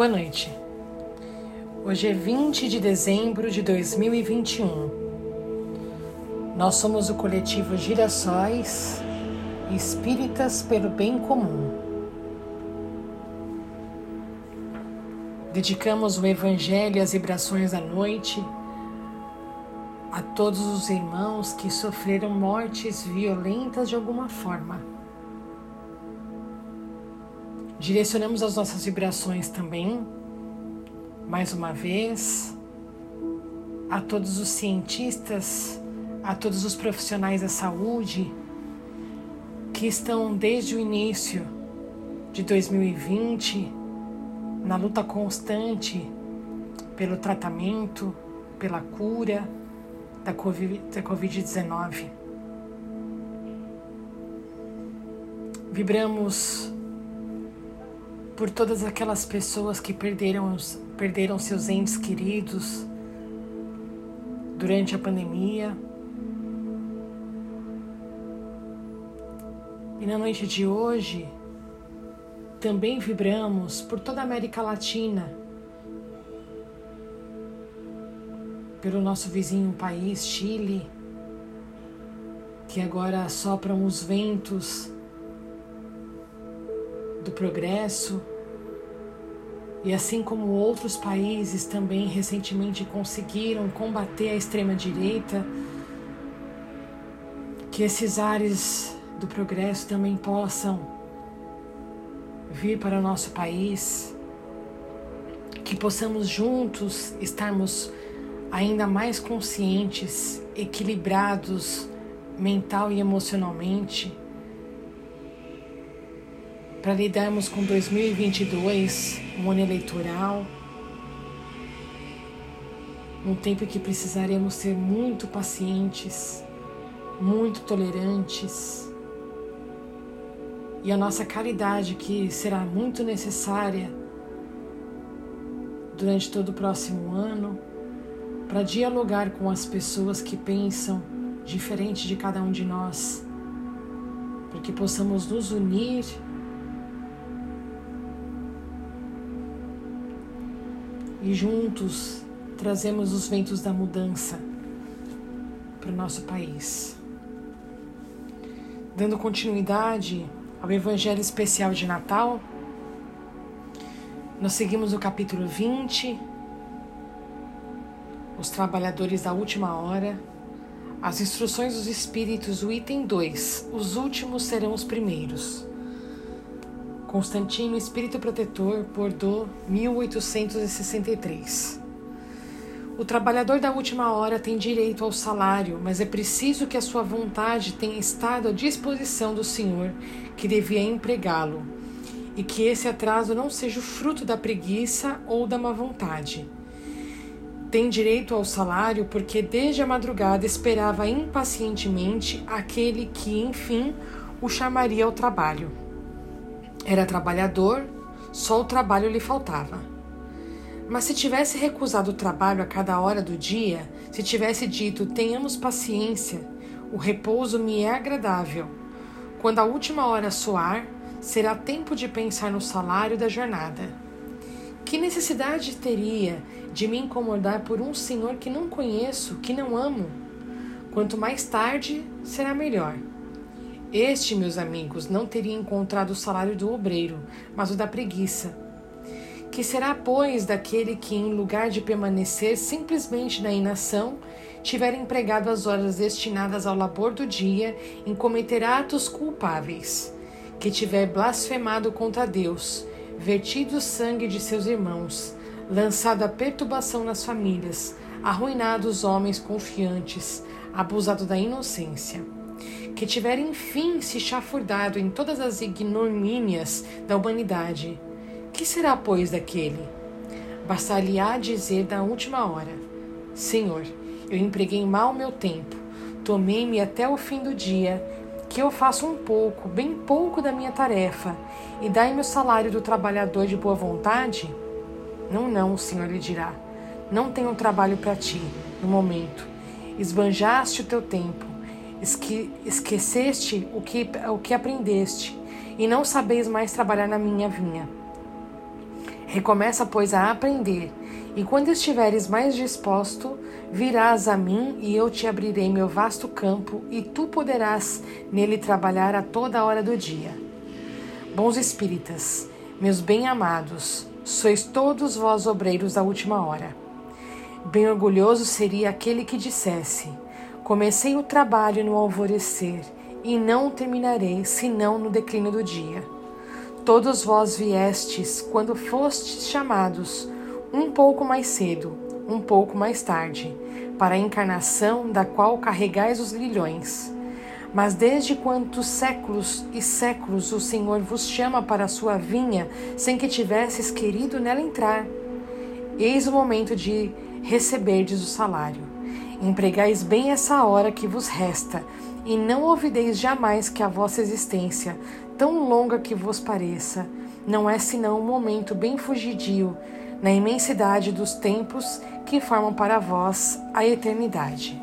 Boa noite. Hoje é 20 de dezembro de 2021. Nós somos o coletivo Girassóis Espíritas pelo Bem Comum. Dedicamos o Evangelho e as vibrações da noite a todos os irmãos que sofreram mortes violentas de alguma forma. Direcionamos as nossas vibrações também, mais uma vez, a todos os cientistas, a todos os profissionais da saúde que estão desde o início de 2020 na luta constante pelo tratamento, pela cura da Covid-19. Vibramos por todas aquelas pessoas que perderam, perderam seus entes queridos durante a pandemia. E na noite de hoje, também vibramos por toda a América Latina pelo nosso vizinho país, Chile, que agora sopram os ventos do progresso, e assim como outros países também recentemente conseguiram combater a extrema-direita, que esses ares do progresso também possam vir para o nosso país, que possamos juntos estarmos ainda mais conscientes, equilibrados mental e emocionalmente, para lidarmos com 2022, um ano eleitoral, um tempo em que precisaremos ser muito pacientes, muito tolerantes, e a nossa caridade, que será muito necessária durante todo o próximo ano para dialogar com as pessoas que pensam diferente de cada um de nós, para que possamos nos unir e juntos trazemos os ventos da mudança para o nosso país. Dando continuidade ao Evangelho Especial de Natal, nós seguimos o capítulo 20 os trabalhadores da última hora, as instruções dos Espíritos, o item 2, os últimos serão os primeiros. Constantino, Espírito Protetor, Bordeaux, 1863. O trabalhador da última hora tem direito ao salário, mas é preciso que a sua vontade tenha estado à disposição do Senhor que devia empregá-lo, e que esse atraso não seja o fruto da preguiça ou da má vontade tem direito ao salário porque desde a madrugada esperava impacientemente aquele que, enfim, o chamaria ao trabalho. Era trabalhador, só o trabalho lhe faltava. Mas se tivesse recusado o trabalho a cada hora do dia, se tivesse dito tenhamos paciência, o repouso me é agradável. Quando a última hora soar, será tempo de pensar no salário da jornada. Que necessidade teria de me incomodar por um senhor que não conheço, que não amo. Quanto mais tarde, será melhor. Este, meus amigos, não teria encontrado o salário do obreiro, mas o da preguiça. Que será, pois, daquele que, em lugar de permanecer simplesmente na inação, tiver empregado as horas destinadas ao labor do dia em cometer atos culpáveis? Que tiver blasfemado contra Deus, vertido o sangue de seus irmãos, lançado a perturbação nas famílias, arruinado os homens confiantes, abusado da inocência. Que tiver enfim se chafurdado em todas as ignomínias da humanidade. Que será, pois, daquele? Bastar-lhe-á dizer da última hora: Senhor, eu empreguei mal meu tempo, tomei-me até o fim do dia, que eu faça um pouco, bem pouco da minha tarefa, e dai-me o salário do trabalhador de boa vontade? Não, não, o Senhor lhe dirá. Não tenho trabalho para ti, no momento. Esbanjaste o teu tempo, esque esqueceste o que, o que aprendeste, e não sabeis mais trabalhar na minha vinha. Recomeça, pois, a aprender, e quando estiveres mais disposto, virás a mim e eu te abrirei meu vasto campo, e tu poderás nele trabalhar a toda hora do dia. Bons espíritas, meus bem-amados, sois todos vós obreiros da última hora. Bem orgulhoso seria aquele que dissesse: Comecei o trabalho no alvorecer e não terminarei senão no declínio do dia. Todos vós viestes quando fostes chamados, um pouco mais cedo, um pouco mais tarde, para a encarnação da qual carregais os grilhões. Mas desde quantos séculos e séculos o Senhor vos chama para a sua vinha, sem que tivesses querido nela entrar? Eis o momento de receberdes o salário. Empregais bem essa hora que vos resta, e não ouvideis jamais que a vossa existência, tão longa que vos pareça, não é senão um momento bem fugidio na imensidade dos tempos que formam para vós a eternidade.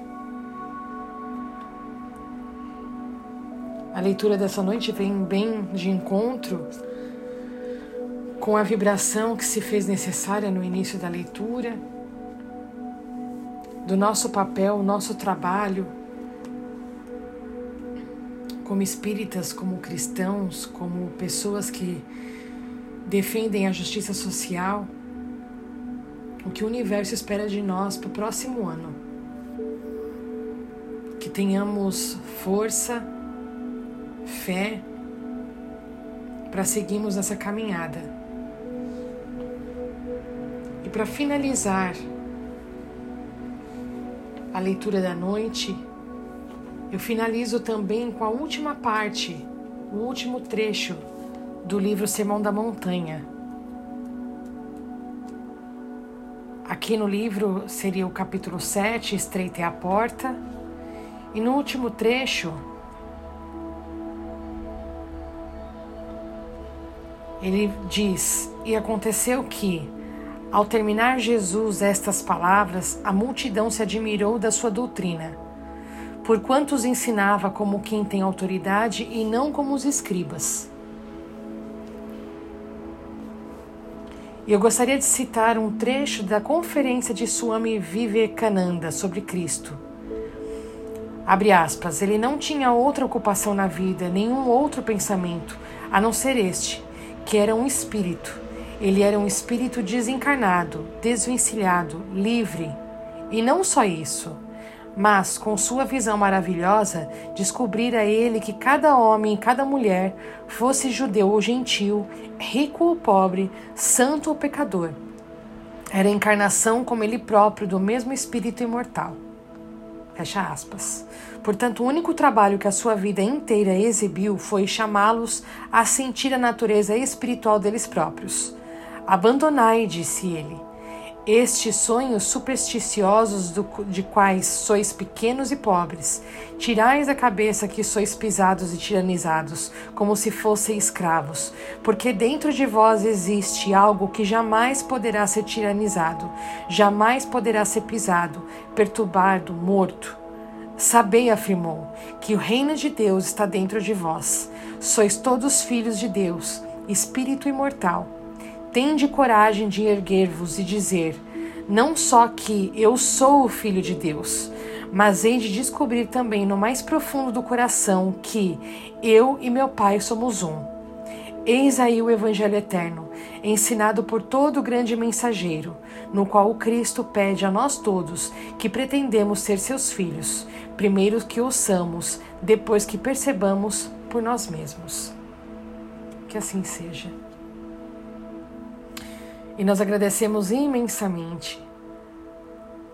A leitura dessa noite vem bem de encontro com a vibração que se fez necessária no início da leitura, do nosso papel, nosso trabalho como espíritas, como cristãos, como pessoas que defendem a justiça social, o que o universo espera de nós para o próximo ano. Que tenhamos força, fé para seguirmos essa caminhada. E para finalizar a leitura da noite, eu finalizo também com a última parte, o último trecho do livro Sermão da Montanha. Aqui no livro seria o capítulo 7, Estreita é a Porta, e no último trecho, ele diz: E aconteceu que, ao terminar Jesus estas palavras, a multidão se admirou da sua doutrina por quantos ensinava como quem tem autoridade e não como os escribas. Eu gostaria de citar um trecho da conferência de Swami Vivekananda sobre Cristo. Abre aspas, ele não tinha outra ocupação na vida, nenhum outro pensamento, a não ser este, que era um espírito. Ele era um espírito desencarnado, desvencilhado, livre. E não só isso mas, com sua visão maravilhosa, descobrira ele que cada homem e cada mulher, fosse judeu ou gentil, rico ou pobre, santo ou pecador, era a encarnação como ele próprio do mesmo Espírito imortal. Fecha aspas. Portanto, o único trabalho que a sua vida inteira exibiu foi chamá-los a sentir a natureza espiritual deles próprios. Abandonai, disse ele, estes sonhos supersticiosos do, de quais sois pequenos e pobres, tirais da cabeça que sois pisados e tiranizados, como se fossem escravos, porque dentro de vós existe algo que jamais poderá ser tiranizado, jamais poderá ser pisado, perturbado, morto. Sabei, afirmou, que o reino de Deus está dentro de vós. Sois todos filhos de Deus, Espírito imortal Tende coragem de erguer-vos e dizer: não só que eu sou o Filho de Deus, mas hei de descobrir também no mais profundo do coração que eu e meu Pai somos um. Eis aí o Evangelho eterno, ensinado por todo o grande mensageiro, no qual o Cristo pede a nós todos que pretendemos ser seus filhos, primeiro que ouçamos, depois que percebamos por nós mesmos. Que assim seja. E nós agradecemos imensamente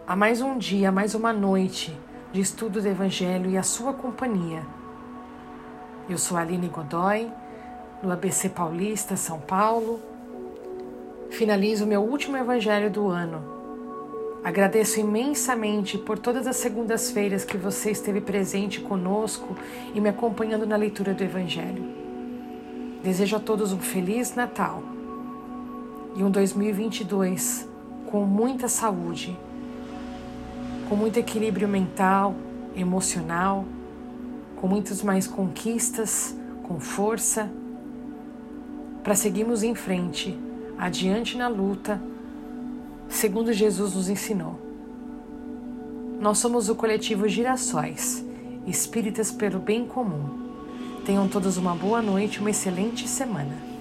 a mais um dia, mais uma noite de estudo do Evangelho e a sua companhia. Eu sou Aline Godoy, do ABC Paulista, São Paulo. Finalizo meu último Evangelho do ano. Agradeço imensamente por todas as segundas-feiras que você esteve presente conosco e me acompanhando na leitura do Evangelho. Desejo a todos um Feliz Natal e um 2022 com muita saúde, com muito equilíbrio mental, emocional, com muitas mais conquistas, com força, para seguirmos em frente adiante na luta, segundo Jesus nos ensinou. Nós somos o coletivo Girassóis, espíritas pelo bem comum. Tenham todos uma boa noite, uma excelente semana.